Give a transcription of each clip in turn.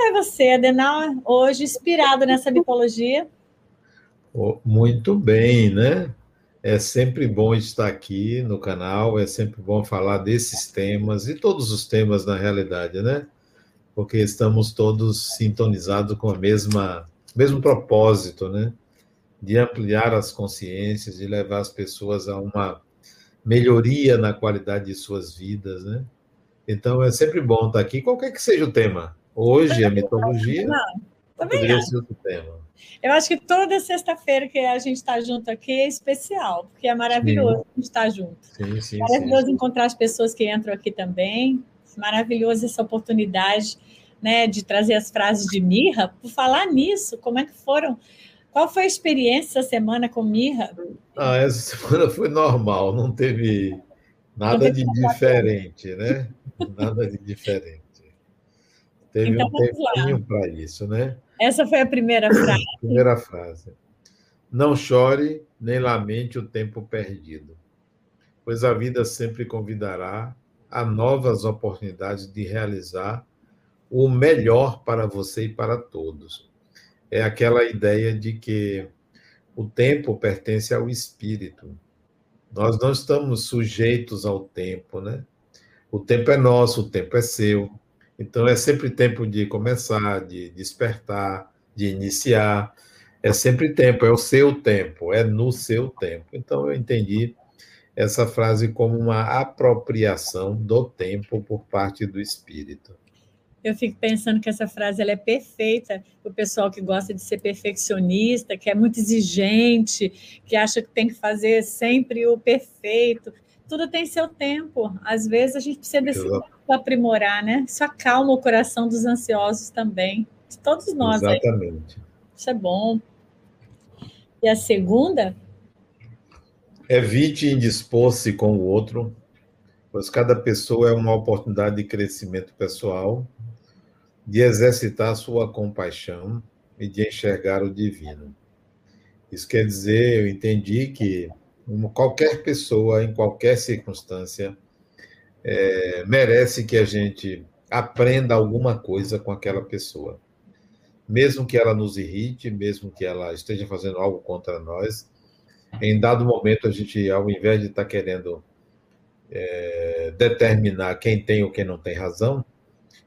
vai você, Adenal, hoje inspirado nessa mitologia? Muito bem, né? É sempre bom estar aqui no canal, é sempre bom falar desses temas e todos os temas na realidade, né? Porque estamos todos sintonizados com a mesma mesmo propósito, né? De ampliar as consciências, de levar as pessoas a uma melhoria na qualidade de suas vidas, né? Então é sempre bom estar aqui, qualquer que seja o tema. Hoje a mitologia Não, poderia ser outro tema. Eu acho que toda sexta-feira que a gente está junto aqui é especial, porque é maravilhoso sim. a gente estar junto. Sim, sim, maravilhoso sim. encontrar as pessoas que entram aqui também. Maravilhoso essa oportunidade né, de trazer as frases de Mirra. Por falar nisso, como é que foram? Qual foi a experiência essa semana com Mirra? Ah, essa semana foi normal, não teve nada de diferente, né? Nada de diferente. Teve então, um tempinho para isso, né? Essa foi a primeira frase. primeira frase. Não chore nem lamente o tempo perdido, pois a vida sempre convidará a novas oportunidades de realizar o melhor para você e para todos. É aquela ideia de que o tempo pertence ao espírito. Nós não estamos sujeitos ao tempo, né? O tempo é nosso, o tempo é seu. Então é sempre tempo de começar, de despertar, de iniciar. É sempre tempo, é o seu tempo, é no seu tempo. Então eu entendi essa frase como uma apropriação do tempo por parte do espírito eu fico pensando que essa frase ela é perfeita para o pessoal que gosta de ser perfeccionista, que é muito exigente, que acha que tem que fazer sempre o perfeito. Tudo tem seu tempo. Às vezes a gente precisa desse tempo aprimorar, né? Isso acalma o coração dos ansiosos também. De todos nós. Exatamente. Aí. Isso é bom. E a segunda? Evite indispor-se com o outro, pois cada pessoa é uma oportunidade de crescimento pessoal de exercitar sua compaixão e de enxergar o divino. Isso quer dizer, eu entendi que qualquer pessoa, em qualquer circunstância, é, merece que a gente aprenda alguma coisa com aquela pessoa. Mesmo que ela nos irrite, mesmo que ela esteja fazendo algo contra nós, em dado momento a gente, ao invés de estar querendo é, determinar quem tem ou quem não tem razão,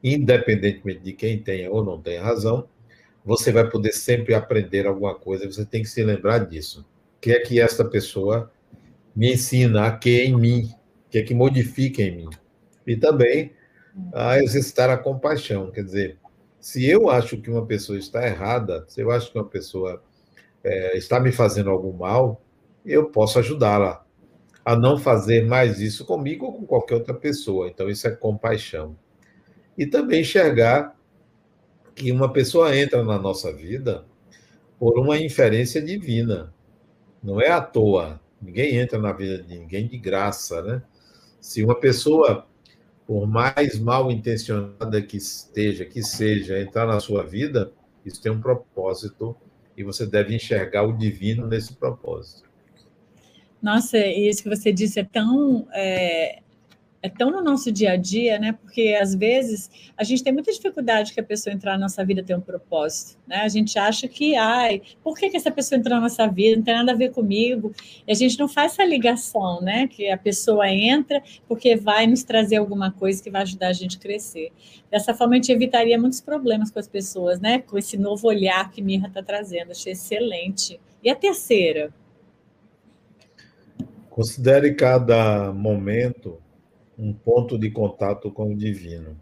independentemente de quem tenha ou não tenha razão, você vai poder sempre aprender alguma coisa, você tem que se lembrar disso. O que é que esta pessoa me ensina, a que em mim, o que é que modifica em mim. E também a exercitar a compaixão, quer dizer, se eu acho que uma pessoa está errada, se eu acho que uma pessoa é, está me fazendo algum mal, eu posso ajudá-la a não fazer mais isso comigo ou com qualquer outra pessoa. Então, isso é compaixão e também enxergar que uma pessoa entra na nossa vida por uma inferência divina. Não é à toa. Ninguém entra na vida de ninguém de graça, né? Se uma pessoa, por mais mal intencionada que esteja, que seja, entrar na sua vida, isso tem um propósito e você deve enxergar o divino nesse propósito. Nossa, isso que você disse é tão é, é tão no nosso dia a dia, né? Porque às vezes a gente tem muita dificuldade que a pessoa entrar na nossa vida tem um propósito, né? A gente acha que, ai, por que, que essa pessoa entrou na nossa vida? Não tem nada a ver comigo. E a gente não faz essa ligação, né? Que a pessoa entra porque vai nos trazer alguma coisa que vai ajudar a gente a crescer. Dessa forma, a gente evitaria muitos problemas com as pessoas, né? Com esse novo olhar que Mirra está trazendo. Achei excelente. E a terceira? Considere cada momento um ponto de contato com o divino,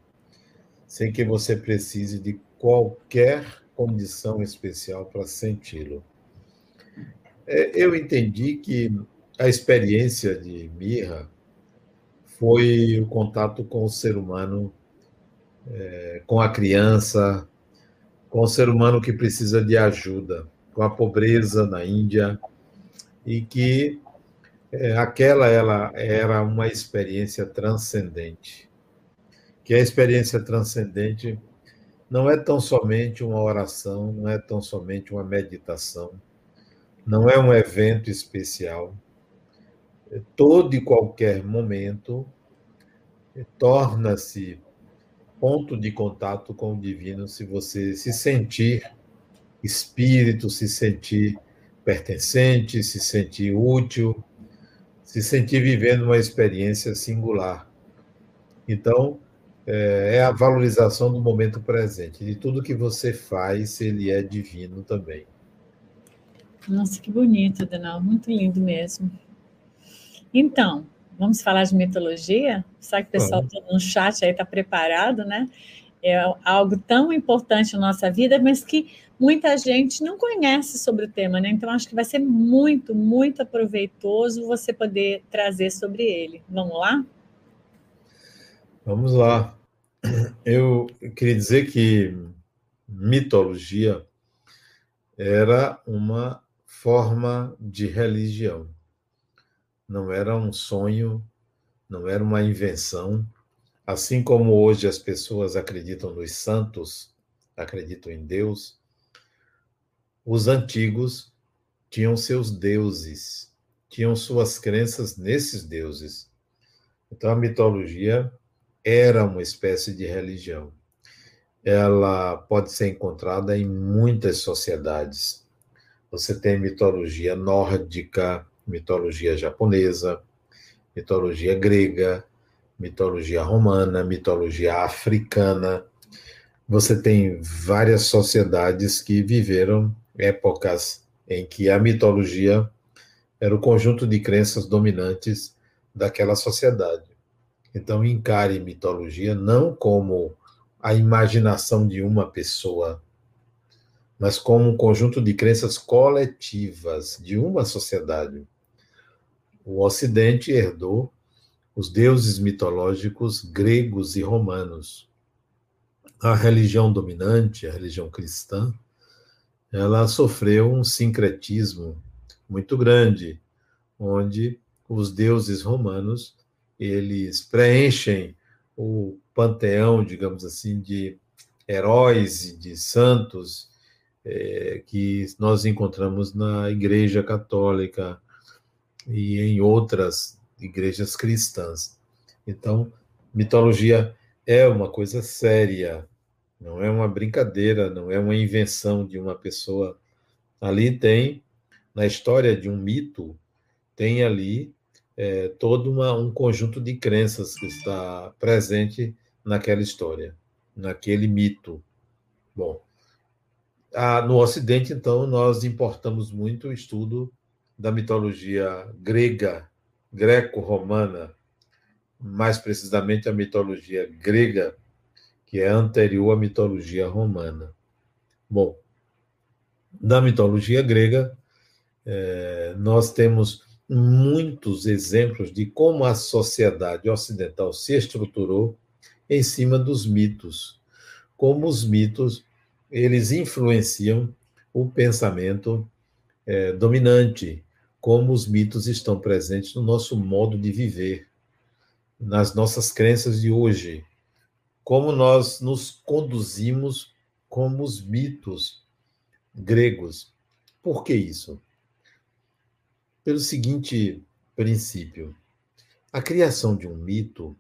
sem que você precise de qualquer condição especial para senti-lo. É, eu entendi que a experiência de Mirra foi o contato com o ser humano, é, com a criança, com o ser humano que precisa de ajuda, com a pobreza na Índia, e que é, aquela ela era uma experiência transcendente. Que a experiência transcendente não é tão somente uma oração, não é tão somente uma meditação, não é um evento especial. Todo e qualquer momento torna-se ponto de contato com o divino se você se sentir espírito, se sentir pertencente, se sentir útil, se sentir vivendo uma experiência singular. Então, é, é a valorização do momento presente, de tudo que você faz, ele é divino também. Nossa, que bonito, Denal, muito lindo mesmo. Então, vamos falar de mitologia? Sabe que o pessoal todo no chat aí está preparado, né? É algo tão importante na nossa vida, mas que muita gente não conhece sobre o tema, né? Então, acho que vai ser muito, muito proveitoso você poder trazer sobre ele. Vamos lá? Vamos lá. Eu queria dizer que mitologia era uma forma de religião. Não era um sonho, não era uma invenção. Assim como hoje as pessoas acreditam nos santos, acreditam em Deus, os antigos tinham seus deuses, tinham suas crenças nesses deuses. Então a mitologia era uma espécie de religião. Ela pode ser encontrada em muitas sociedades. Você tem mitologia nórdica, mitologia japonesa, mitologia grega, mitologia romana, mitologia africana. Você tem várias sociedades que viveram épocas em que a mitologia era o conjunto de crenças dominantes daquela sociedade. Então, encare mitologia não como a imaginação de uma pessoa, mas como um conjunto de crenças coletivas de uma sociedade. O Ocidente herdou os deuses mitológicos gregos e romanos. A religião dominante, a religião cristã, ela sofreu um sincretismo muito grande, onde os deuses romanos eles preenchem o panteão, digamos assim, de heróis e de santos é, que nós encontramos na Igreja Católica e em outras igrejas cristãs. Então, mitologia é uma coisa séria, não é uma brincadeira, não é uma invenção de uma pessoa. Ali tem, na história de um mito, tem ali é, todo uma, um conjunto de crenças que está presente naquela história, naquele mito. Bom, a, no Ocidente, então, nós importamos muito o estudo da mitologia grega, greco-romana, mais precisamente a mitologia grega, que é anterior à mitologia romana. Bom, na mitologia grega, é, nós temos muitos exemplos de como a sociedade ocidental se estruturou em cima dos mitos, como os mitos eles influenciam o pensamento é, dominante, como os mitos estão presentes no nosso modo de viver, nas nossas crenças de hoje, como nós nos conduzimos como os mitos gregos. Por que isso? pelo seguinte princípio: a criação de um mito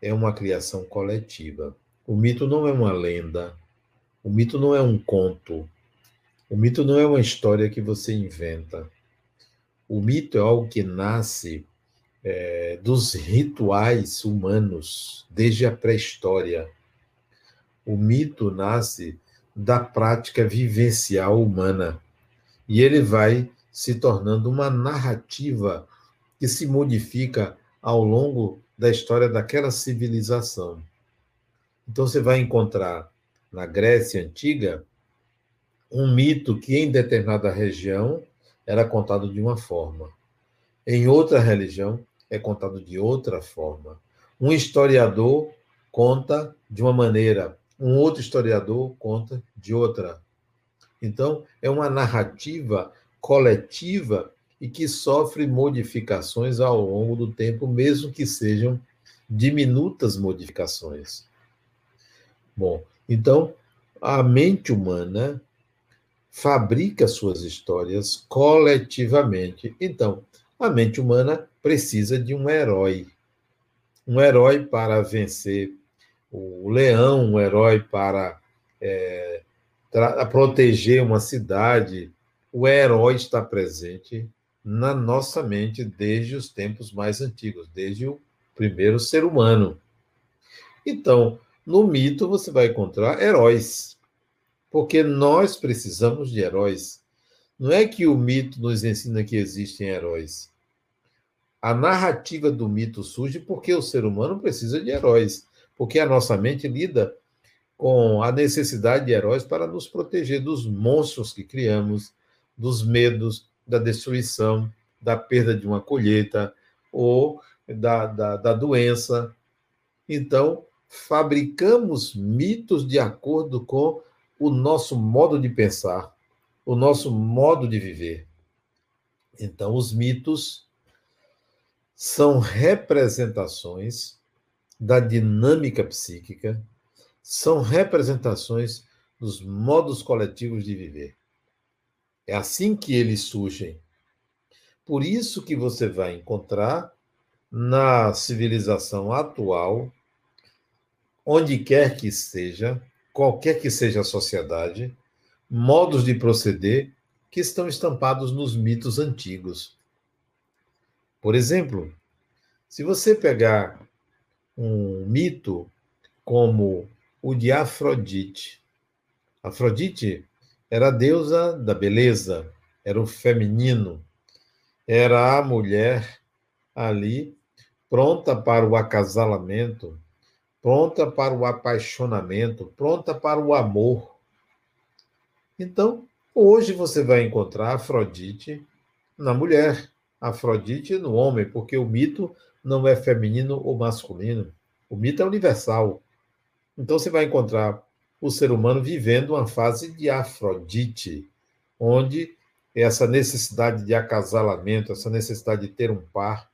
é uma criação coletiva. O mito não é uma lenda, o mito não é um conto, o mito não é uma história que você inventa. O mito é algo que nasce é, dos rituais humanos, desde a pré-história. O mito nasce da prática vivencial humana e ele vai se tornando uma narrativa que se modifica ao longo da história daquela civilização. Então você vai encontrar na Grécia antiga um mito que em determinada região era contado de uma forma, em outra religião é contado de outra forma. Um historiador conta de uma maneira, um outro historiador conta de outra. Então, é uma narrativa coletiva e que sofre modificações ao longo do tempo, mesmo que sejam diminutas modificações. Bom, então a mente humana fabrica suas histórias coletivamente. Então, a mente humana precisa de um herói. Um herói para vencer o leão, um herói para é, proteger uma cidade. O herói está presente na nossa mente desde os tempos mais antigos, desde o primeiro ser humano. Então, no mito você vai encontrar heróis, porque nós precisamos de heróis. Não é que o mito nos ensina que existem heróis. A narrativa do mito surge porque o ser humano precisa de heróis, porque a nossa mente lida com a necessidade de heróis para nos proteger dos monstros que criamos, dos medos, da destruição, da perda de uma colheita ou da, da, da doença. Então, fabricamos mitos de acordo com o nosso modo de pensar, o nosso modo de viver. Então, os mitos são representações da dinâmica psíquica, são representações dos modos coletivos de viver. É assim que eles surgem. Por isso que você vai encontrar na civilização atual onde quer que seja, qualquer que seja a sociedade, modos de proceder que estão estampados nos mitos antigos. Por exemplo, se você pegar um mito como o de Afrodite, Afrodite era a deusa da beleza, era o feminino, era a mulher ali pronta para o acasalamento, pronta para o apaixonamento, pronta para o amor. Então, hoje você vai encontrar Afrodite na mulher, Afrodite no homem, porque o mito não é feminino ou masculino. O mito é universal. Então você vai encontrar o ser humano vivendo uma fase de Afrodite, onde essa necessidade de acasalamento, essa necessidade de ter um par,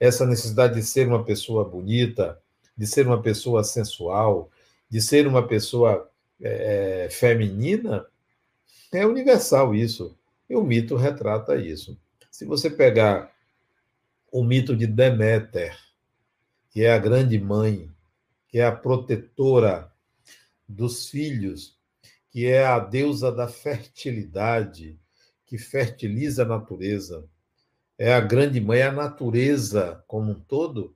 essa necessidade de ser uma pessoa bonita, de ser uma pessoa sensual, de ser uma pessoa é, é, feminina, é universal isso. E o mito retrata isso. Se você pegar o mito de Deméter, que é a grande mãe, que é a protetora dos filhos, que é a deusa da fertilidade, que fertiliza a natureza, é a grande mãe, a natureza como um todo,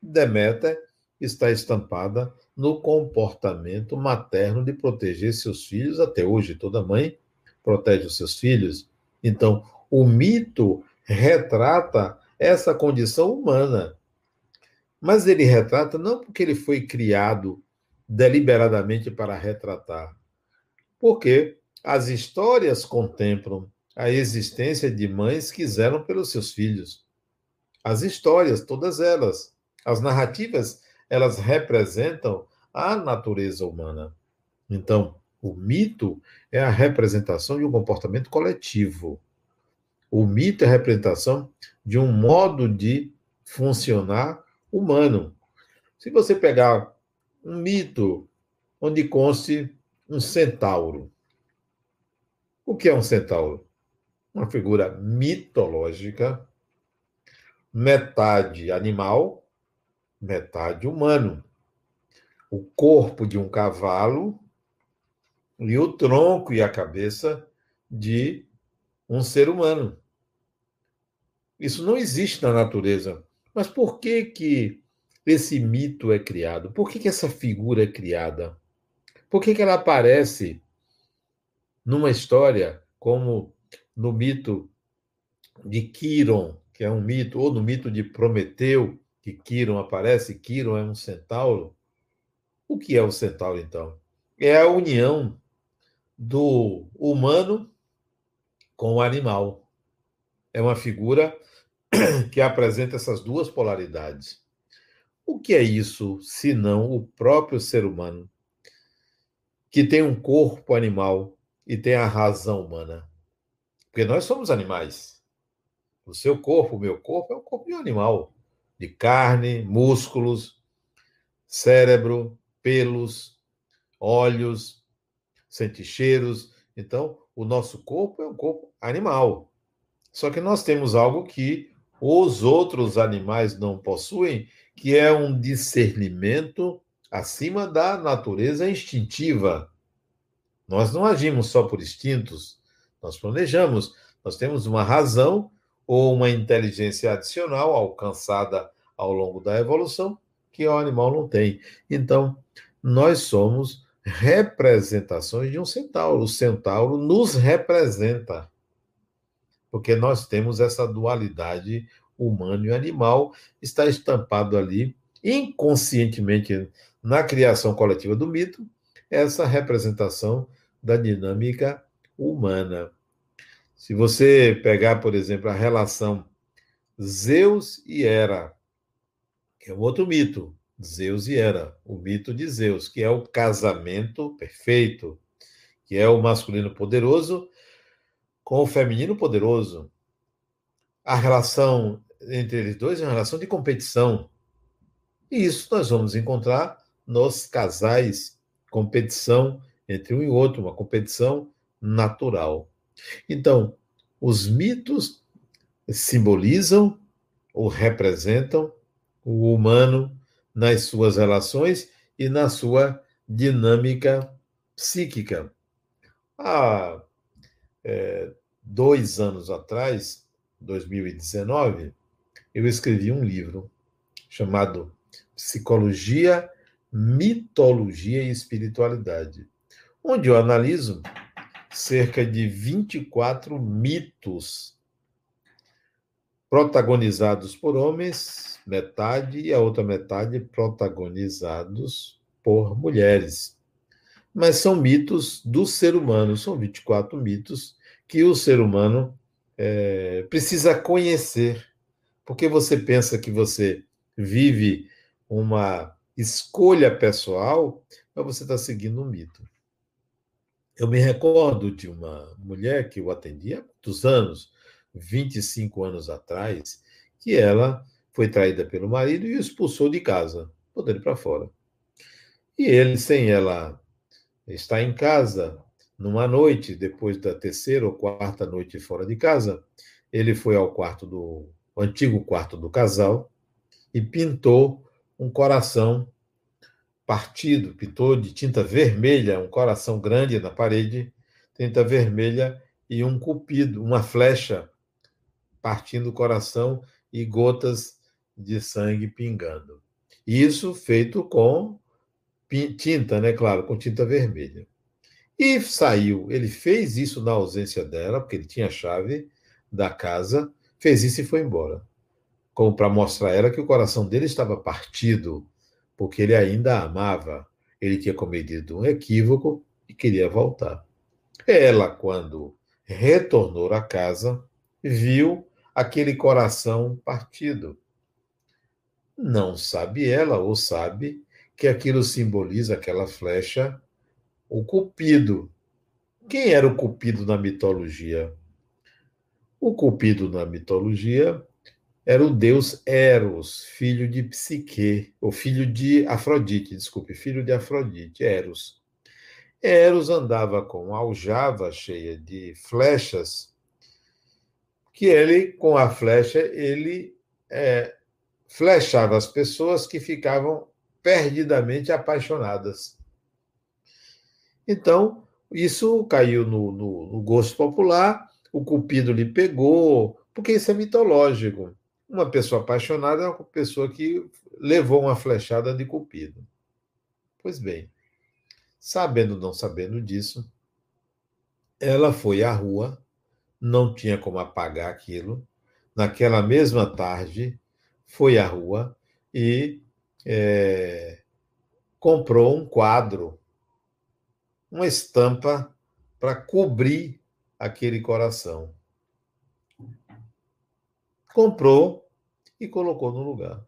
Deméter está estampada no comportamento materno de proteger seus filhos. Até hoje, toda mãe protege os seus filhos. Então, o mito retrata essa condição humana. Mas ele retrata não porque ele foi criado deliberadamente para retratar, porque as histórias contemplam a existência de mães que zelam pelos seus filhos. As histórias, todas elas, as narrativas elas representam a natureza humana. Então, o mito é a representação de um comportamento coletivo. O mito é a representação de um modo de funcionar humano. Se você pegar um mito onde conste um centauro, o que é um centauro? Uma figura mitológica, metade animal, metade humano. O corpo de um cavalo e o tronco e a cabeça de um ser humano. Isso não existe na natureza. Mas por que que esse mito é criado? Por que, que essa figura é criada? Por que, que ela aparece numa história como no mito de Quiron, que é um mito, ou no mito de Prometeu, que Quiron aparece, Quiron é um centauro. O que é o centauro, então? É a união do humano com o animal. É uma figura que apresenta essas duas polaridades. O que é isso, se não o próprio ser humano, que tem um corpo animal e tem a razão humana? Porque nós somos animais. O seu corpo, o meu corpo, é o corpo de um animal de carne, músculos, cérebro, pelos, olhos, sente cheiros. Então, o nosso corpo é um corpo animal. Só que nós temos algo que os outros animais não possuem, que é um discernimento acima da natureza instintiva. Nós não agimos só por instintos, nós planejamos, nós temos uma razão ou uma inteligência adicional alcançada ao longo da evolução que o animal não tem. Então, nós somos representações de um centauro. O centauro nos representa, porque nós temos essa dualidade humano e animal, está estampado ali inconscientemente na criação coletiva do mito, essa representação da dinâmica humana. Se você pegar, por exemplo, a relação Zeus e Hera, que é um outro mito, Zeus e Hera, o mito de Zeus, que é o casamento perfeito, que é o masculino poderoso com o feminino poderoso. A relação entre eles dois é uma relação de competição. E isso nós vamos encontrar nos casais, competição entre um e outro, uma competição natural. Então, os mitos simbolizam ou representam o humano nas suas relações e na sua dinâmica psíquica. Há é, dois anos atrás, 2019, eu escrevi um livro chamado Psicologia, Mitologia e Espiritualidade, onde eu analiso cerca de 24 mitos protagonizados por homens, metade, e a outra metade protagonizados por mulheres. Mas são mitos do ser humano, são 24 mitos que o ser humano é, precisa conhecer. Porque você pensa que você vive uma escolha pessoal, mas você está seguindo um mito. Eu me recordo de uma mulher que eu atendi há muitos anos, 25 anos atrás, que ela foi traída pelo marido e o expulsou de casa, ele para fora. E ele, sem ela estar em casa, numa noite, depois da terceira ou quarta noite fora de casa, ele foi ao quarto do antigo quarto do casal e pintou um coração partido, pintou de tinta vermelha, um coração grande na parede, tinta vermelha e um cupido, uma flecha partindo o coração e gotas de sangue pingando. Isso feito com tinta, né? Claro, com tinta vermelha. E saiu, ele fez isso na ausência dela, porque ele tinha a chave da casa, fez isso e foi embora. Como para mostrar a ela que o coração dele estava partido, porque ele ainda a amava. Ele tinha cometido um equívoco e queria voltar. Ela, quando retornou à casa, viu aquele coração partido. Não sabe ela, ou sabe, que aquilo simboliza aquela flecha, o Cupido. Quem era o Cupido na mitologia? O Cupido na mitologia era o deus Eros, filho de Psique, ou filho de Afrodite, desculpe, filho de Afrodite, Eros. Eros andava com aljava cheia de flechas, que ele, com a flecha, ele é, flechava as pessoas que ficavam perdidamente apaixonadas. Então, isso caiu no, no, no gosto popular, o Cupido lhe pegou, porque isso é mitológico. Uma pessoa apaixonada é uma pessoa que levou uma flechada de Cupido. Pois bem, sabendo ou não sabendo disso, ela foi à rua, não tinha como apagar aquilo. Naquela mesma tarde, foi à rua e é, comprou um quadro, uma estampa para cobrir aquele coração. Comprou e colocou no lugar.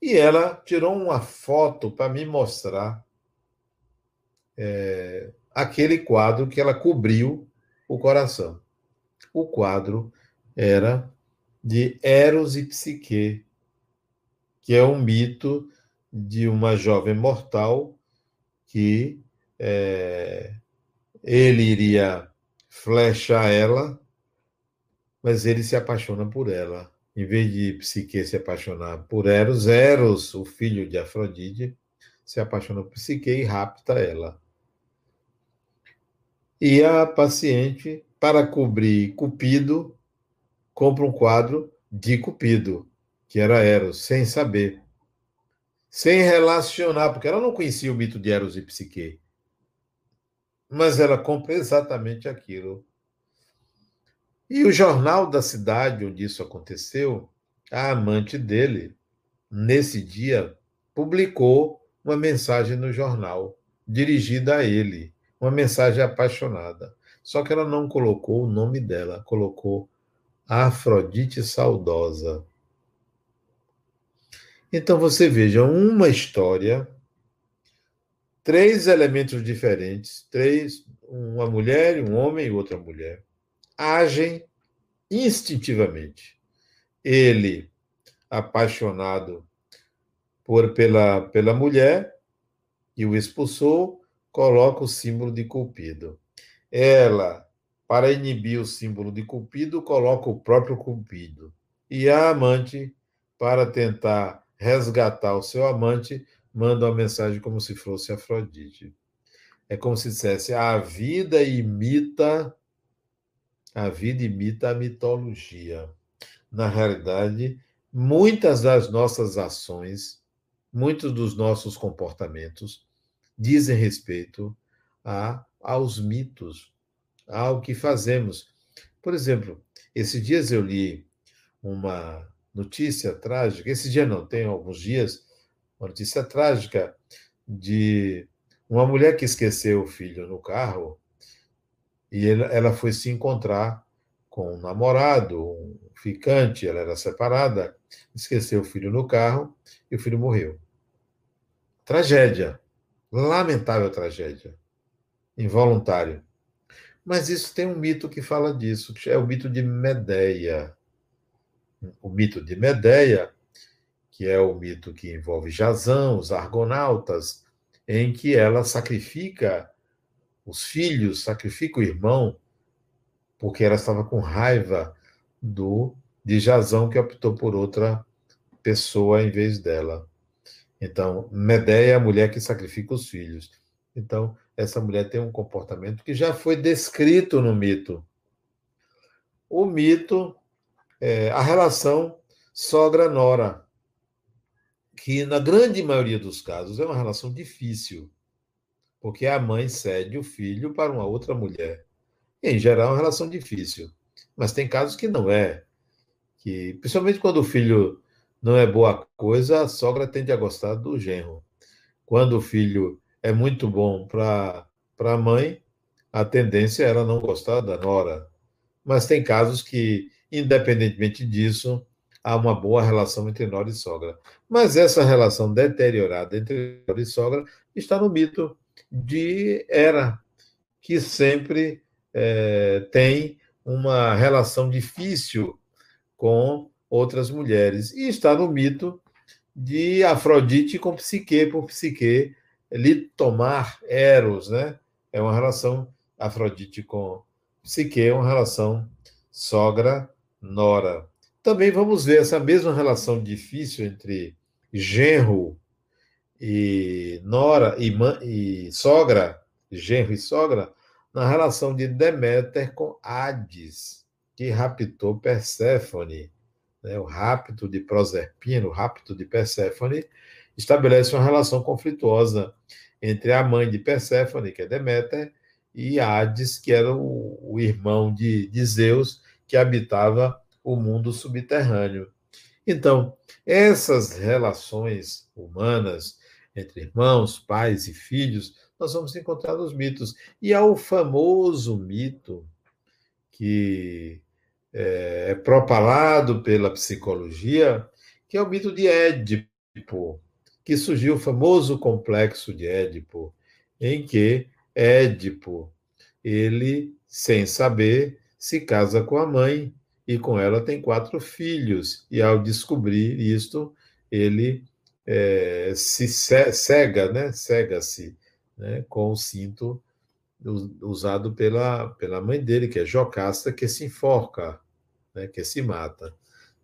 E ela tirou uma foto para me mostrar é, aquele quadro que ela cobriu o coração. O quadro era de Eros e Psique, que é um mito de uma jovem mortal que é, ele iria flechar ela, mas ele se apaixona por ela em vez de Psique se apaixonar por Eros, Eros, o filho de Afrodite, se apaixona por Psique e rapta ela. E a paciente, para cobrir Cupido, compra um quadro de Cupido, que era Eros, sem saber. Sem relacionar, porque ela não conhecia o mito de Eros e Psique. Mas ela compra exatamente aquilo. E o jornal da cidade onde isso aconteceu, a amante dele, nesse dia, publicou uma mensagem no jornal, dirigida a ele, uma mensagem apaixonada. Só que ela não colocou o nome dela, colocou Afrodite Saudosa. Então você veja uma história, três elementos diferentes, três, uma mulher, um homem e outra mulher, agem instintivamente. Ele, apaixonado por, pela, pela mulher e o expulsou, coloca o símbolo de Cupido. Ela, para inibir o símbolo de Cupido, coloca o próprio Cupido. E a amante, para tentar resgatar o seu amante, manda uma mensagem como se fosse Afrodite. É como se dissesse: a vida imita a vida imita a mitologia. Na realidade, muitas das nossas ações muitos dos nossos comportamentos dizem respeito a, aos mitos, ao que fazemos. Por exemplo, esses dias eu li uma notícia trágica, esse dia não, tem alguns dias, uma notícia trágica de uma mulher que esqueceu o filho no carro e ela foi se encontrar com um namorado, um ficante, ela era separada, esqueceu o filho no carro e o filho morreu. Tragédia. Lamentável tragédia. Involuntário. Mas isso tem um mito que fala disso, que é o mito de Medeia. O mito de Medeia, que é o mito que envolve Jazão, os argonautas, em que ela sacrifica os filhos, sacrifica o irmão, porque ela estava com raiva do de Jazão que optou por outra pessoa em vez dela. Então, Medeia é a mulher que sacrifica os filhos. Então, essa mulher tem um comportamento que já foi descrito no mito. O mito, é a relação sogra-nora, que na grande maioria dos casos é uma relação difícil, porque a mãe cede o filho para uma outra mulher. E, em geral, é uma relação difícil. Mas tem casos que não é. Que, principalmente quando o filho não é boa coisa, a sogra tende a gostar do genro. Quando o filho é muito bom para a mãe, a tendência é ela não gostar da nora. Mas tem casos que, independentemente disso, há uma boa relação entre nora e sogra. Mas essa relação deteriorada entre nora e sogra está no mito de Hera, que sempre é, tem uma relação difícil com outras mulheres. E está no mito de Afrodite com Psique, por Psique lhe tomar Eros, né? É uma relação Afrodite com Psique, é uma relação sogra-nora. Também vamos ver essa mesma relação difícil entre genro e nora e, e sogra, genro e sogra, na relação de Deméter com Hades, que raptou Perséfone né, o rapto de Proserpina, o rapto de Perséfone, estabelece uma relação conflituosa entre a mãe de Perséfone, que é Deméter, e Hades, que era o, o irmão de, de Zeus, que habitava o mundo subterrâneo. Então, essas relações humanas entre irmãos, pais e filhos, nós vamos encontrar nos mitos. E há o famoso mito que é, é, propalado pela psicologia, que é o mito de Édipo, que surgiu o famoso complexo de Édipo, em que Édipo, ele, sem saber, se casa com a mãe e com ela tem quatro filhos. E ao descobrir isto, ele é, se cega, né? Cega-se né? com o cinto usado pela, pela mãe dele, que é Jocasta, que se enforca né, que se mata.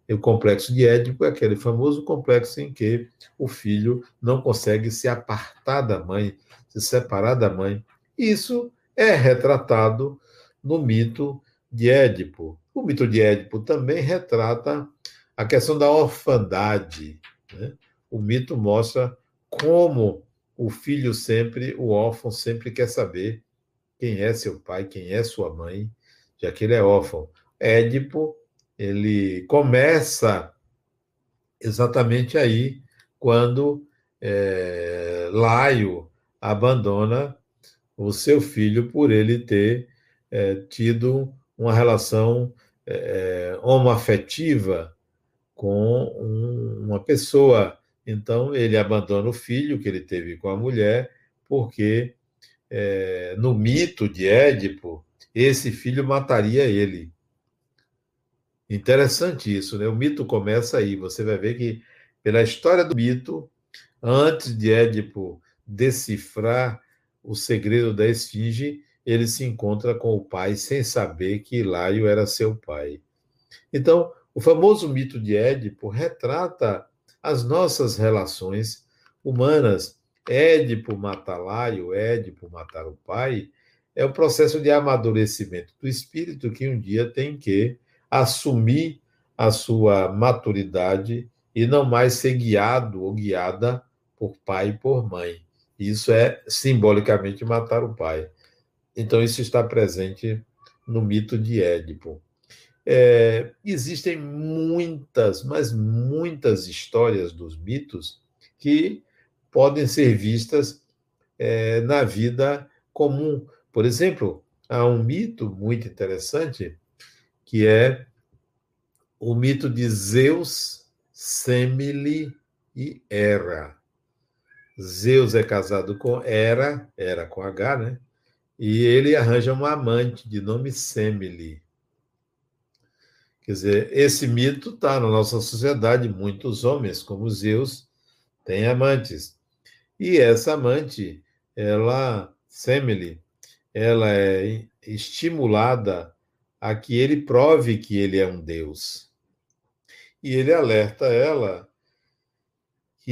E o complexo de Édipo é aquele famoso complexo em que o filho não consegue se apartar da mãe, se separar da mãe. Isso é retratado no mito de Édipo. O mito de Édipo também retrata a questão da orfandade. Né? O mito mostra como o filho sempre, o órfão sempre quer saber quem é seu pai, quem é sua mãe, já que ele é órfão. Édipo ele começa exatamente aí, quando é, Laio abandona o seu filho por ele ter é, tido uma relação é, homoafetiva com um, uma pessoa. Então, ele abandona o filho que ele teve com a mulher, porque é, no mito de Édipo, esse filho mataria ele. Interessante isso, né? O mito começa aí. Você vai ver que, pela história do mito, antes de Édipo decifrar o segredo da esfinge, ele se encontra com o pai sem saber que Laio era seu pai. Então, o famoso mito de Édipo retrata as nossas relações humanas. Édipo matar Laio, Édipo matar o pai, é o processo de amadurecimento do espírito que um dia tem que assumir a sua maturidade e não mais ser guiado ou guiada por pai e por mãe. Isso é simbolicamente matar o pai. Então, isso está presente no mito de Édipo. É, existem muitas, mas muitas histórias dos mitos que podem ser vistas é, na vida comum. Por exemplo, há um mito muito interessante que é o mito de Zeus, Semele e Hera. Zeus é casado com Hera, Hera com H, né? E ele arranja uma amante de nome Semele. Quer dizer, esse mito está na nossa sociedade. Muitos homens, como Zeus, têm amantes. E essa amante, ela, Semele, ela é estimulada a que ele prove que ele é um Deus. E ele alerta ela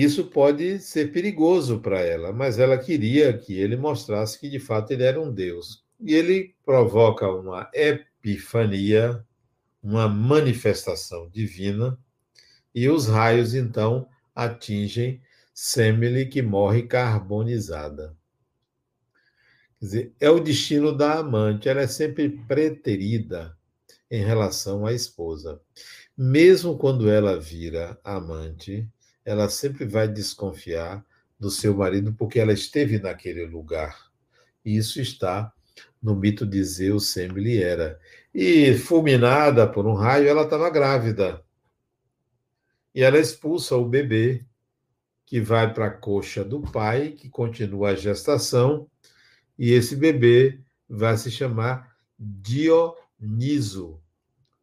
isso pode ser perigoso para ela, mas ela queria que ele mostrasse que de fato ele era um Deus. E ele provoca uma epifania, uma manifestação divina, e os raios então atingem Semele, que morre carbonizada. Quer dizer, é o destino da amante, ela é sempre preterida em relação à esposa. Mesmo quando ela vira amante, ela sempre vai desconfiar do seu marido porque ela esteve naquele lugar. E isso está no mito de Zeus Semele era. E fulminada por um raio, ela estava grávida. E ela expulsa o bebê, que vai para a coxa do pai, que continua a gestação, e esse bebê vai se chamar Dioniso,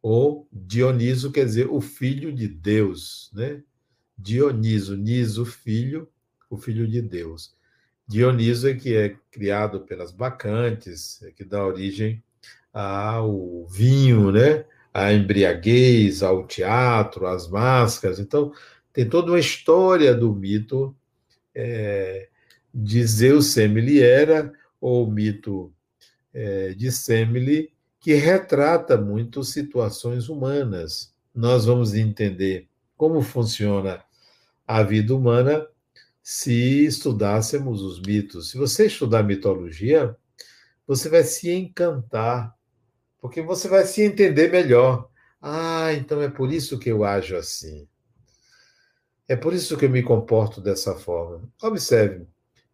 ou Dioniso quer dizer o filho de Deus, né? Dioniso, Niso, filho, o filho de Deus. Dioniso é que é criado pelas bacantes, é que dá origem ao vinho, né? A embriaguez, ao teatro, às máscaras. Então, tem toda uma história do mito é, de Zeus Semele era ou mito é, de Semele, que retrata muito situações humanas. Nós vamos entender como funciona a vida humana se estudássemos os mitos. Se você estudar mitologia, você vai se encantar, porque você vai se entender melhor. Ah, então é por isso que eu ajo assim. É por isso que eu me comporto dessa forma. Observe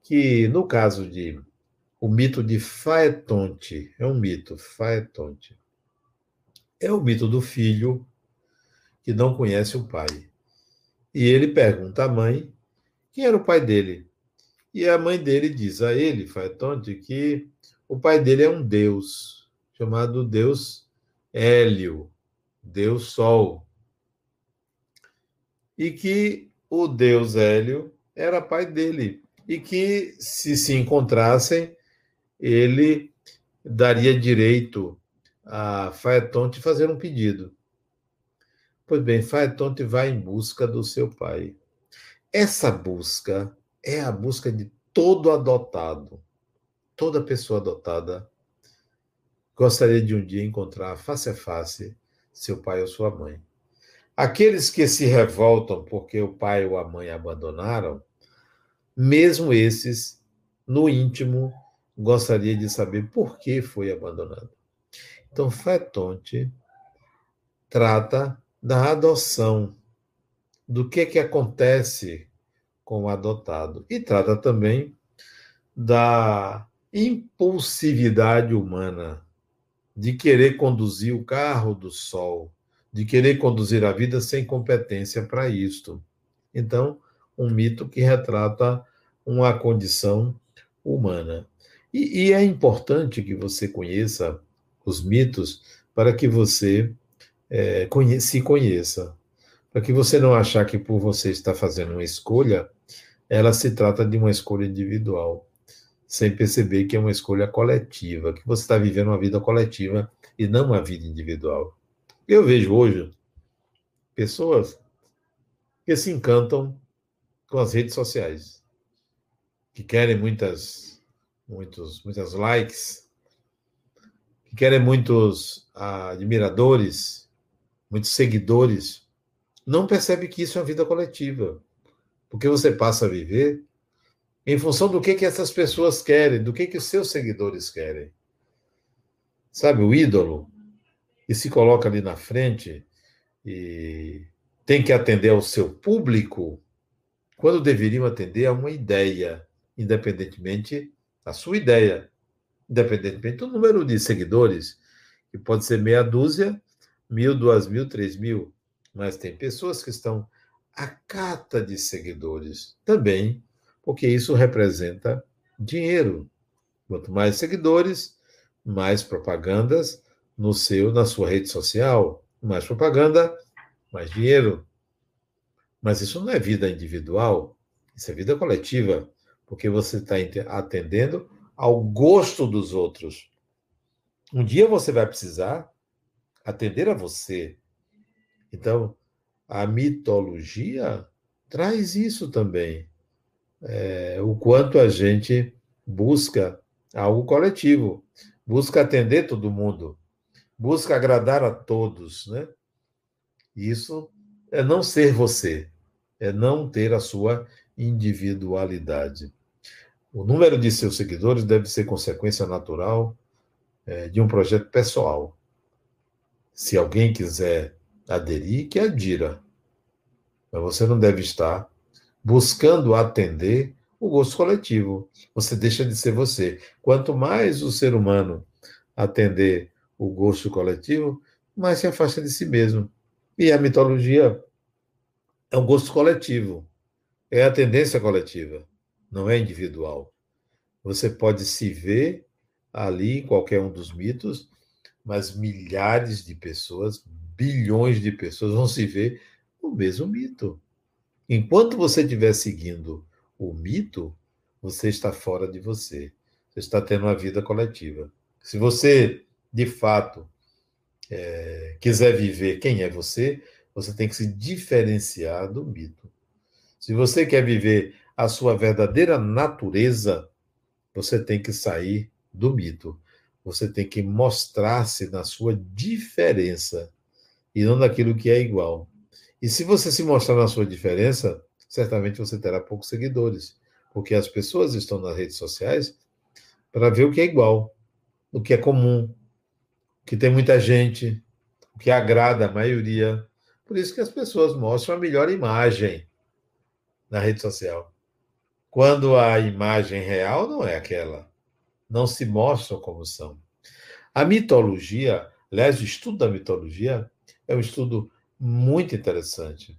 que, no caso de o mito de Faetonte. É um mito, Faetonte. É o mito do filho que não conhece o pai. E ele pergunta à mãe quem era o pai dele. E a mãe dele diz a ele, Faetonte, que o pai dele é um deus, chamado Deus Hélio, Deus Sol. E que o Deus Hélio era pai dele. E que, se se encontrassem, ele daria direito a Faeton de fazer um pedido. Pois bem, Faetonte vai em busca do seu pai. Essa busca é a busca de todo adotado. Toda pessoa adotada gostaria de um dia encontrar face a face seu pai ou sua mãe. Aqueles que se revoltam porque o pai ou a mãe abandonaram, mesmo esses, no íntimo, gostaria de saber por que foi abandonado. Então, Fetonte trata da adoção, do que que acontece com o adotado e trata também da impulsividade humana de querer conduzir o carro do sol, de querer conduzir a vida sem competência para isto. Então, um mito que retrata uma condição humana. E, e, é importante que você conheça os mitos para que você é, conhe se conheça. Para que você não achar que por você estar fazendo uma escolha, ela se trata de uma escolha individual, sem perceber que é uma escolha coletiva, que você está vivendo uma vida coletiva e não uma vida individual. Eu vejo hoje pessoas que se encantam com as redes sociais, que querem muitas, muitos, muitas likes, que querem muitos admiradores, muitos seguidores, não percebe que isso é uma vida coletiva, porque você passa a viver em função do que, que essas pessoas querem, do que, que os seus seguidores querem. Sabe, o ídolo, que se coloca ali na frente e tem que atender ao seu público, quando deveriam atender a uma ideia, independentemente da sua ideia, independentemente do número de seguidores, que pode ser meia dúzia mil, duas mil, três mil, mas tem pessoas que estão à cata de seguidores também, porque isso representa dinheiro. Quanto mais seguidores, mais propagandas no seu, na sua rede social, mais propaganda, mais dinheiro. Mas isso não é vida individual, isso é vida coletiva, porque você está atendendo ao gosto dos outros. Um dia você vai precisar atender a você. Então, a mitologia traz isso também. É, o quanto a gente busca algo coletivo, busca atender todo mundo, busca agradar a todos, né? Isso é não ser você, é não ter a sua individualidade. O número de seus seguidores deve ser consequência natural é, de um projeto pessoal. Se alguém quiser aderir, que adira. Mas você não deve estar buscando atender o gosto coletivo. Você deixa de ser você. Quanto mais o ser humano atender o gosto coletivo, mais se afasta de si mesmo. E a mitologia é um gosto coletivo, é a tendência coletiva, não é individual. Você pode se ver ali em qualquer um dos mitos mas milhares de pessoas, bilhões de pessoas vão se ver no mesmo mito. Enquanto você estiver seguindo o mito, você está fora de você. Você está tendo uma vida coletiva. Se você, de fato, é, quiser viver quem é você, você tem que se diferenciar do mito. Se você quer viver a sua verdadeira natureza, você tem que sair do mito. Você tem que mostrar-se na sua diferença e não naquilo que é igual. E se você se mostrar na sua diferença, certamente você terá poucos seguidores, porque as pessoas estão nas redes sociais para ver o que é igual, o que é comum, o que tem muita gente, o que agrada a maioria. Por isso que as pessoas mostram a melhor imagem na rede social. Quando a imagem real não é aquela não se mostram como são. A mitologia, aliás, o estudo da mitologia é um estudo muito interessante.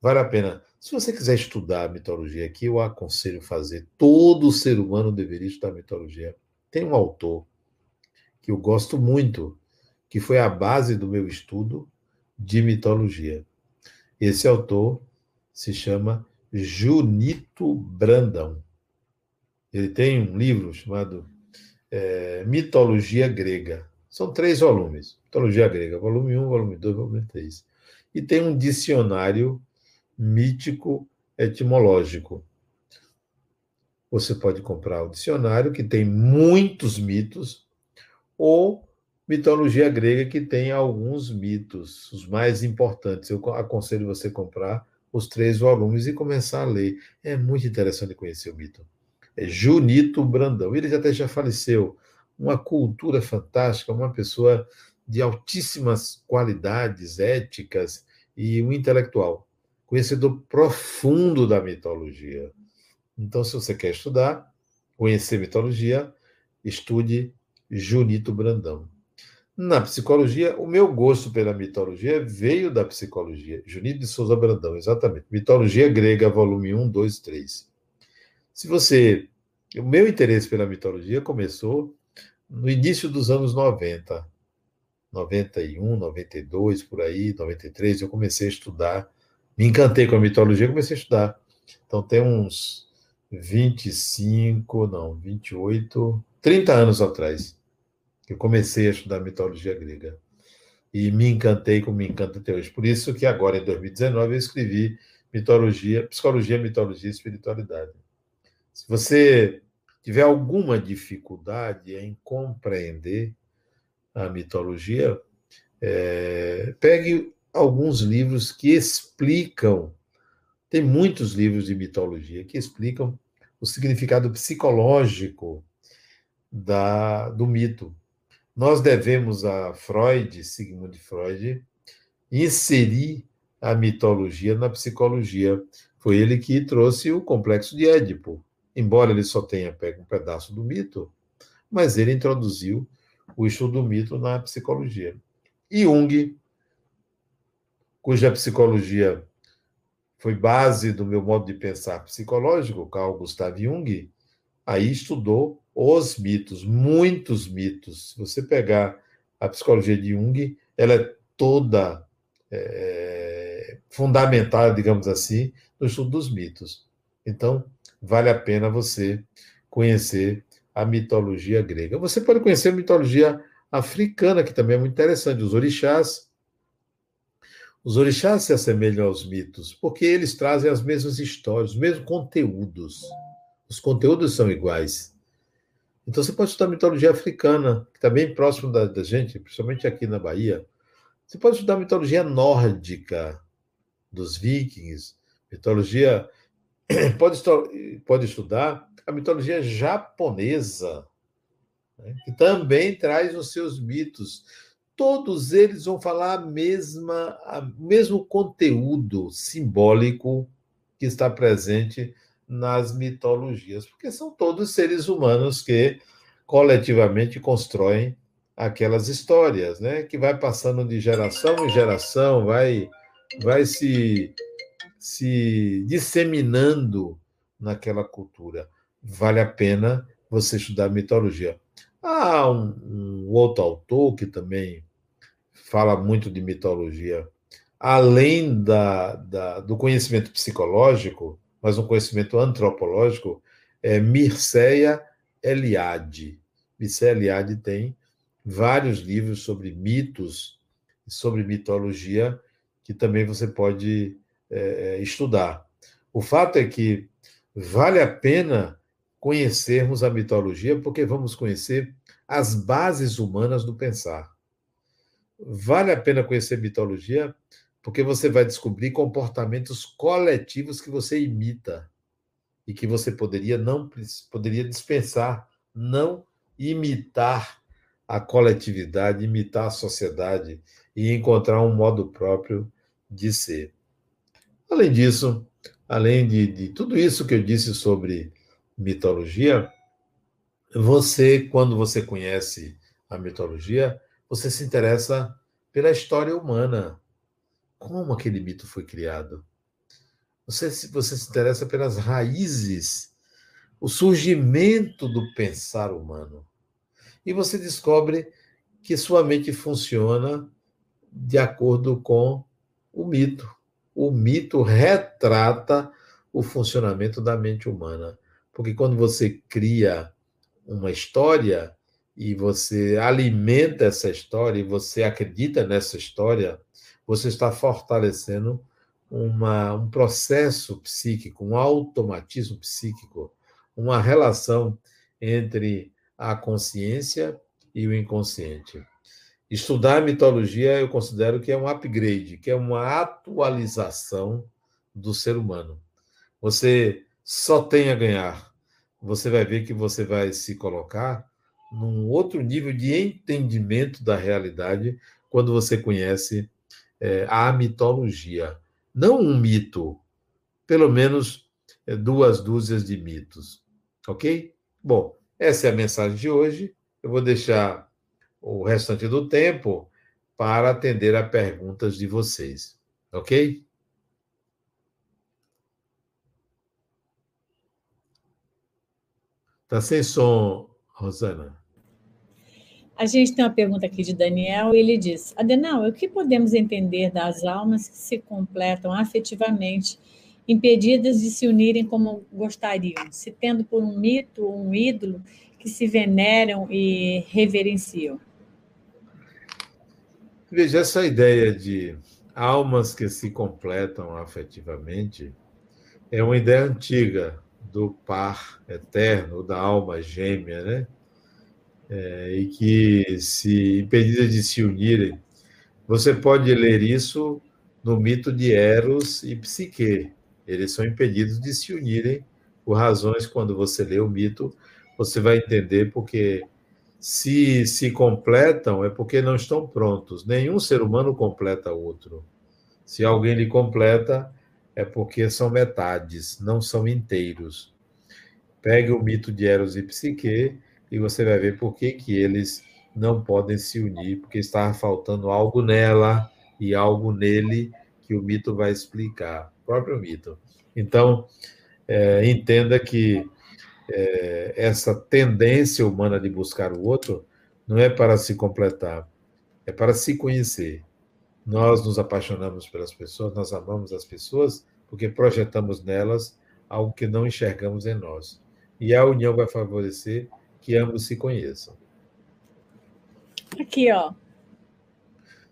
Vale a pena. Se você quiser estudar a mitologia aqui, eu aconselho fazer. Todo ser humano deveria estudar mitologia. Tem um autor que eu gosto muito, que foi a base do meu estudo de mitologia. Esse autor se chama Junito Brandão. Ele tem um livro chamado é, Mitologia Grega. São três volumes. Mitologia Grega, volume 1, volume 2, volume 3. e tem um dicionário mítico etimológico. Você pode comprar o dicionário, que tem muitos mitos, ou mitologia grega, que tem alguns mitos, os mais importantes. Eu aconselho você comprar os três volumes e começar a ler. É muito interessante conhecer o mito. É Junito Brandão. Ele até já faleceu. Uma cultura fantástica, uma pessoa de altíssimas qualidades éticas e um intelectual, conhecedor profundo da mitologia. Então, se você quer estudar, conhecer mitologia, estude Junito Brandão. Na psicologia, o meu gosto pela mitologia veio da psicologia. Junito de Souza Brandão, exatamente. Mitologia Grega, volume 1, 2, 3. Se você. O meu interesse pela mitologia começou no início dos anos 90. 91, 92, por aí, 93, eu comecei a estudar. Me encantei com a mitologia e comecei a estudar. Então, tem uns 25, não, 28, 30 anos atrás, que eu comecei a estudar mitologia grega. E me encantei como me encanta até hoje. Por isso que agora, em 2019, eu escrevi mitologia, psicologia, mitologia e espiritualidade. Se você tiver alguma dificuldade em compreender a mitologia, é, pegue alguns livros que explicam tem muitos livros de mitologia que explicam o significado psicológico da, do mito. Nós devemos a Freud, Sigmund Freud, inserir a mitologia na psicologia. Foi ele que trouxe o complexo de Édipo. Embora ele só tenha pego um pedaço do mito, mas ele introduziu o estudo do mito na psicologia. Jung, cuja psicologia foi base do meu modo de pensar psicológico, Carl Gustav Jung, aí estudou os mitos, muitos mitos. Se você pegar a psicologia de Jung, ela é toda é, fundamentada, digamos assim, no estudo dos mitos. Então, vale a pena você conhecer a mitologia grega. Você pode conhecer a mitologia africana, que também é muito interessante, os orixás, os orixás se assemelham aos mitos, porque eles trazem as mesmas histórias, os mesmos conteúdos. Os conteúdos são iguais. Então você pode estudar mitologia africana, que está bem próximo da, da, gente, principalmente aqui na Bahia. Você pode estudar mitologia nórdica, dos vikings, mitologia. Pode, pode estudar a mitologia japonesa, né, que também traz os seus mitos todos eles vão falar a mesma, o mesmo conteúdo simbólico que está presente nas mitologias, porque são todos seres humanos que coletivamente constroem aquelas histórias, né? Que vai passando de geração em geração, vai vai se se disseminando naquela cultura. Vale a pena você estudar mitologia. Há um, um outro autor que também fala muito de mitologia, além da, da, do conhecimento psicológico, mas um conhecimento antropológico, é Mircea Eliade. Mircea Eliade tem vários livros sobre mitos, sobre mitologia, que também você pode é, é, estudar. O fato é que vale a pena conhecermos a mitologia, porque vamos conhecer as bases humanas do pensar. Vale a pena conhecer mitologia, porque você vai descobrir comportamentos coletivos que você imita e que você poderia não poderia dispensar, não imitar a coletividade, imitar a sociedade e encontrar um modo próprio de ser. Além disso, além de, de tudo isso que eu disse sobre mitologia, você, quando você conhece a mitologia, você se interessa pela história humana. Como aquele mito foi criado? Você, você se interessa pelas raízes, o surgimento do pensar humano. E você descobre que sua mente funciona de acordo com o mito. O mito retrata o funcionamento da mente humana. Porque quando você cria uma história, e você alimenta essa história e você acredita nessa história, você está fortalecendo uma, um processo psíquico, um automatismo psíquico, uma relação entre a consciência e o inconsciente. Estudar mitologia eu considero que é um upgrade, que é uma atualização do ser humano. Você só tem a ganhar. Você vai ver que você vai se colocar num outro nível de entendimento da realidade quando você conhece é, a mitologia. Não um mito, pelo menos é, duas dúzias de mitos. Ok? Bom, essa é a mensagem de hoje. Eu vou deixar o restante do tempo para atender a perguntas de vocês. Ok? Está sem som, Rosana. A gente tem uma pergunta aqui de Daniel, e ele diz: Adenal, o que podemos entender das almas que se completam afetivamente, impedidas de se unirem como gostariam, se tendo por um mito ou um ídolo que se veneram e reverenciam? Veja, essa ideia de almas que se completam afetivamente é uma ideia antiga do par eterno, da alma gêmea, né? É, e que, se impedidas de se unirem, você pode ler isso no mito de Eros e Psique. Eles são impedidos de se unirem por razões, quando você lê o mito, você vai entender porque se se completam é porque não estão prontos. Nenhum ser humano completa outro. Se alguém lhe completa, é porque são metades, não são inteiros. Pegue o mito de Eros e Psique e você vai ver por que, que eles não podem se unir, porque estava faltando algo nela e algo nele que o mito vai explicar, o próprio mito. Então, é, entenda que é, essa tendência humana de buscar o outro não é para se completar, é para se conhecer. Nós nos apaixonamos pelas pessoas, nós amamos as pessoas porque projetamos nelas algo que não enxergamos em nós. E a união vai favorecer que ambos se conheçam. Aqui, ó.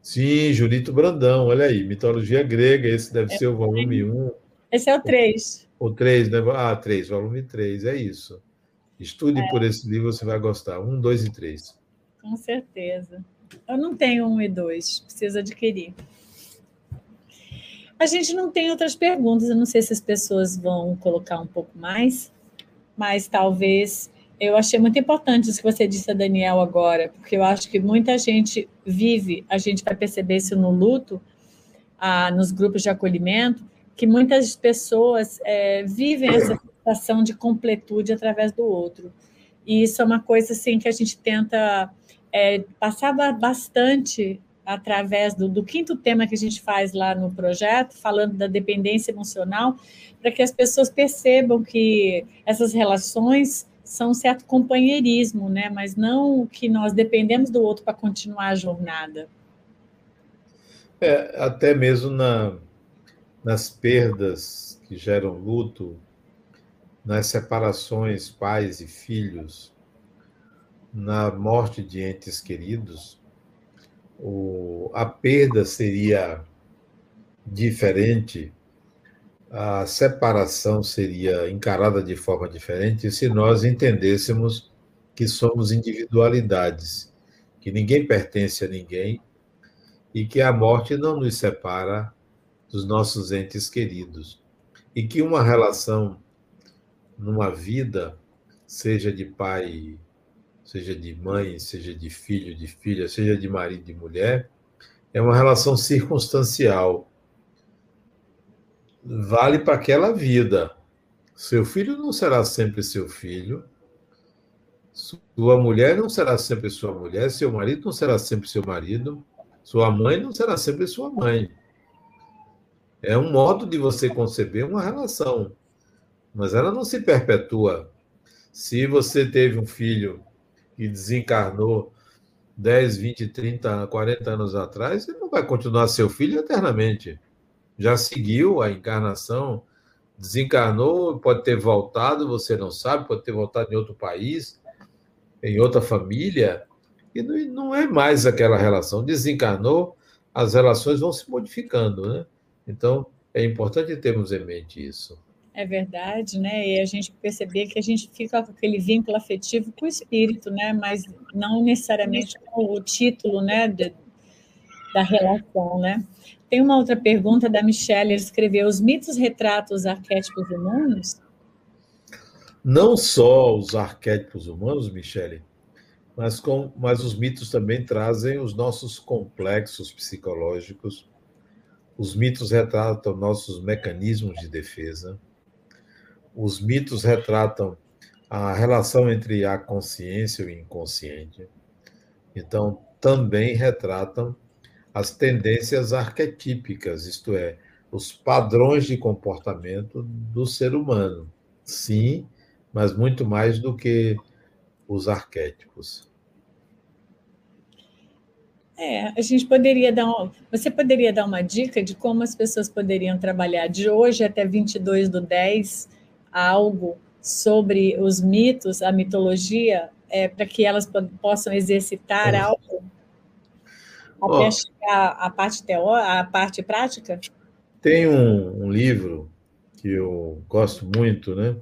Sim, Julito Brandão, olha aí, mitologia grega, esse deve é ser o volume 1. Esse é o 3. O 3, né? Ah, 3, volume 3, é isso. Estude é. por esse livro, você vai gostar. 1, 2 e 3. Com certeza. Eu não tenho um e dois, preciso adquirir. A gente não tem outras perguntas, eu não sei se as pessoas vão colocar um pouco mais, mas talvez eu achei muito importante isso que você disse a Daniel agora, porque eu acho que muita gente vive, a gente vai perceber isso no luto, ah, nos grupos de acolhimento, que muitas pessoas é, vivem essa sensação de completude através do outro. E isso é uma coisa assim que a gente tenta é, passar bastante através do, do, quinto tema que a gente faz lá no projeto, falando da dependência emocional, para que as pessoas percebam que essas relações são um certo companheirismo, né? mas não que nós dependemos do outro para continuar a jornada. É, até mesmo na, nas perdas que geram luto, nas separações pais e filhos, na morte de entes queridos, o, a perda seria diferente, a separação seria encarada de forma diferente se nós entendêssemos que somos individualidades, que ninguém pertence a ninguém e que a morte não nos separa dos nossos entes queridos. E que uma relação numa vida, seja de pai seja de mãe, seja de filho, de filha, seja de marido, de mulher, é uma relação circunstancial. Vale para aquela vida. Seu filho não será sempre seu filho. Sua mulher não será sempre sua mulher. Seu marido não será sempre seu marido. Sua mãe não será sempre sua mãe. É um modo de você conceber uma relação. Mas ela não se perpetua. Se você teve um filho que desencarnou 10, 20, 30, 40 anos atrás, ele não vai continuar seu filho eternamente. Já seguiu a encarnação, desencarnou, pode ter voltado, você não sabe, pode ter voltado em outro país, em outra família, e não é mais aquela relação. Desencarnou, as relações vão se modificando, né? Então, é importante termos em mente isso. É verdade, né? E a gente perceber que a gente fica com aquele vínculo afetivo com o espírito, né? Mas não necessariamente com o título, né? De, da relação, né? Tem uma outra pergunta da Michelle, ele escreveu: os mitos retratam os arquétipos humanos? Não só os arquétipos humanos, Michele, mas, com, mas os mitos também trazem os nossos complexos psicológicos. Os mitos retratam nossos mecanismos de defesa. Os mitos retratam a relação entre a consciência e o inconsciente. Então, também retratam as tendências arquetípicas, isto é, os padrões de comportamento do ser humano. Sim, mas muito mais do que os arquétipos. É, a gente poderia dar. Um, você poderia dar uma dica de como as pessoas poderiam trabalhar de hoje até 22 do 10 algo sobre os mitos, a mitologia, é, para que elas possam exercitar é. algo até oh, chegar à parte teórica, à parte prática? Tem um, um, livro que eu gosto muito, né?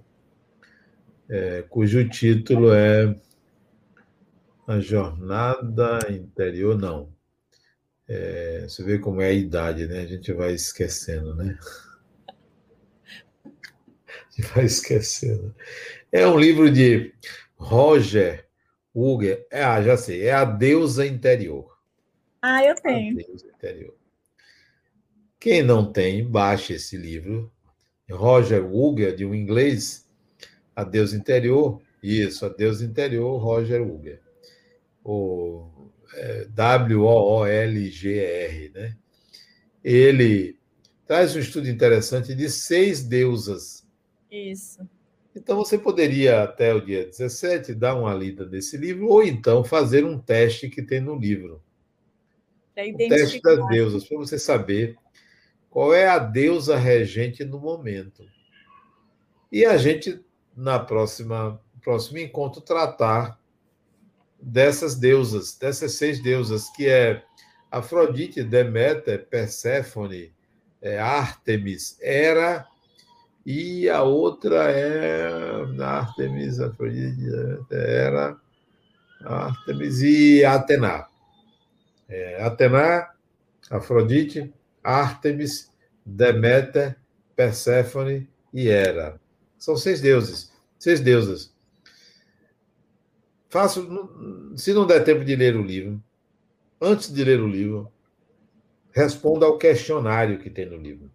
É, cujo título é A Jornada Interior, não. É, você vê como é a idade, né? A gente vai esquecendo, né? A gente vai esquecendo. É um livro de Roger Uger. É, ah, já sei. É A Deusa Interior. Ah, eu tenho. Deus interior. Quem não tem, baixe esse livro. Roger Uger, de um inglês, A Deus Interior. Isso, A Deus Interior, Roger Uger. O é, W-O-O-L-G-R, né? Ele traz um estudo interessante de seis deusas. Isso. Então você poderia, até o dia 17, dar uma lida nesse livro, ou então fazer um teste que tem no livro. O teste das deusas, para você saber qual é a deusa regente no momento. E a gente, na próxima próximo encontro, tratar dessas deusas, dessas seis deusas, que é Afrodite, Deméter, Perséfone, é Ártemis, Hera, e a outra é Ártemis, Afrodite, Hera, Ártemis e Atena é, Atena, Afrodite, Ártemis, Deméter, Perséfone e Hera. São seis deuses, seis deusas. Faço, se não der tempo de ler o livro, antes de ler o livro, responda ao questionário que tem no livro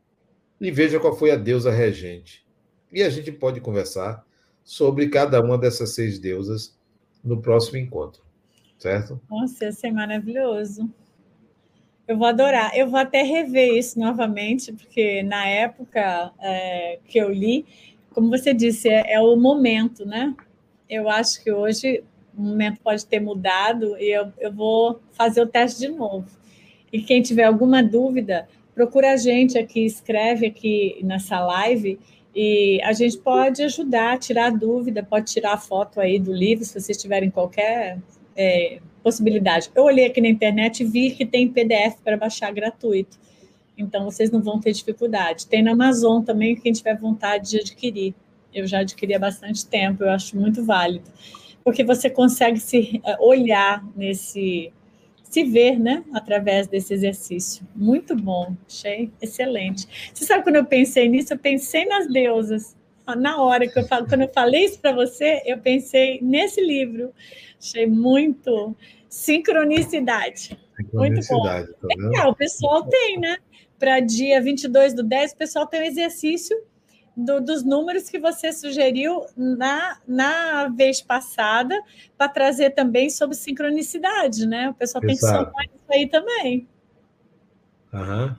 e veja qual foi a deusa regente. E a gente pode conversar sobre cada uma dessas seis deusas no próximo encontro certo? Nossa, ia ser maravilhoso. Eu vou adorar. Eu vou até rever isso novamente, porque na época é, que eu li, como você disse, é, é, o momento, né? Eu acho que hoje o momento pode ter mudado e eu, eu vou fazer o teste de novo. E quem tiver alguma dúvida, procura a gente aqui, escreve aqui nessa live e a gente pode ajudar, tirar dúvida, pode tirar a foto aí do livro, se vocês tiverem qualquer é, possibilidade. Eu olhei aqui na internet e vi que tem PDF para baixar gratuito. Então, vocês não vão ter dificuldade. Tem na Amazon também, quem tiver vontade de adquirir. Eu já adquiri há bastante tempo, eu acho muito válido. Porque você consegue se é, olhar nesse. se ver, né? Através desse exercício. Muito bom, achei excelente. Você sabe, quando eu pensei nisso, eu pensei nas deusas. Na hora que eu falo, quando eu falei isso para você, eu pensei nesse livro Achei muito sincronicidade. Sincronicidade, muito bom. Tá o pessoal tem, né? Para dia 22 do 10, o pessoal tem um exercício do, dos números que você sugeriu na, na vez passada, para trazer também sobre sincronicidade, né? O pessoal Exato. tem que somar isso aí também. Uhum.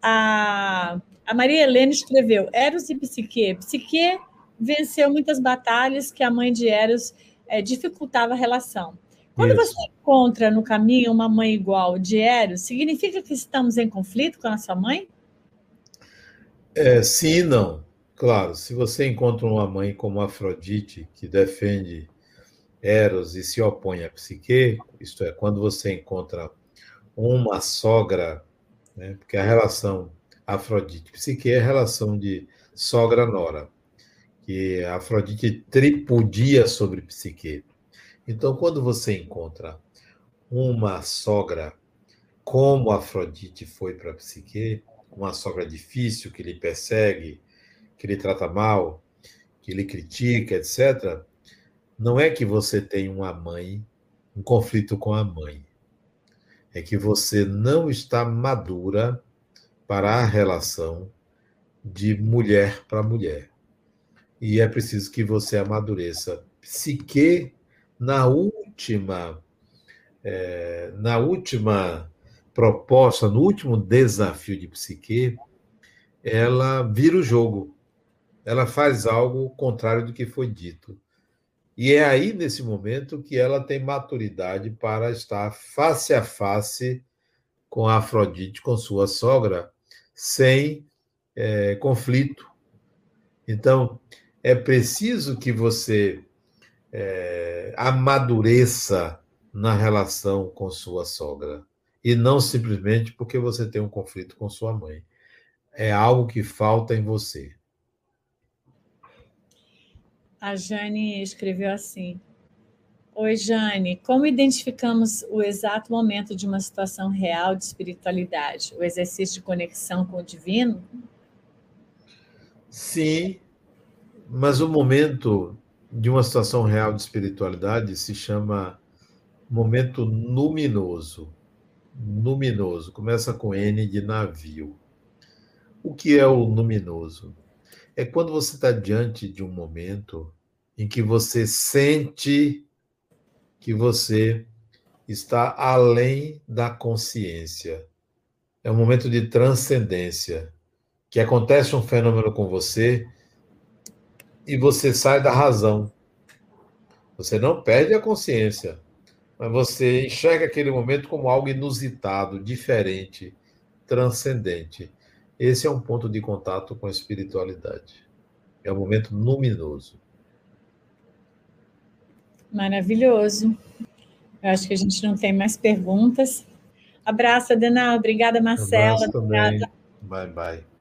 A, a Maria Helena escreveu: Eros e Psique. Psique venceu muitas batalhas que a mãe de Eros é, dificultava a relação. Quando Isso. você encontra no caminho uma mãe igual de Eros, significa que estamos em conflito com a nossa mãe? É, sim e não. Claro, se você encontra uma mãe como Afrodite, que defende Eros e se opõe a Psique, isto é, quando você encontra uma sogra né? porque a relação Afrodite-Psique é a relação de sogra-nora, que Afrodite tripudia sobre Psique. Então, quando você encontra uma sogra como Afrodite foi para Psique, uma sogra difícil que lhe persegue, que lhe trata mal, que lhe critica, etc., não é que você tem uma mãe, um conflito com a mãe. É que você não está madura para a relação de mulher para mulher. E é preciso que você amadureça. Psique, na última, é, na última proposta, no último desafio de psique, ela vira o jogo. Ela faz algo contrário do que foi dito. E é aí, nesse momento, que ela tem maturidade para estar face a face com a Afrodite, com sua sogra, sem é, conflito. Então, é preciso que você é, amadureça na relação com sua sogra. E não simplesmente porque você tem um conflito com sua mãe. É algo que falta em você. A Jane escreveu assim: Oi, Jane, como identificamos o exato momento de uma situação real de espiritualidade? O exercício de conexão com o divino? Sim, mas o momento de uma situação real de espiritualidade se chama momento luminoso. Luminoso, começa com N de navio. O que é o luminoso? É quando você está diante de um momento em que você sente que você está além da consciência. É um momento de transcendência, que acontece um fenômeno com você e você sai da razão. Você não perde a consciência, mas você enxerga aquele momento como algo inusitado, diferente, transcendente. Esse é um ponto de contato com a espiritualidade. É um momento luminoso. Maravilhoso. Eu acho que a gente não tem mais perguntas. Abraço, Adenal. Obrigada, Marcela. Abraço também. Obrigada. Bye, bye.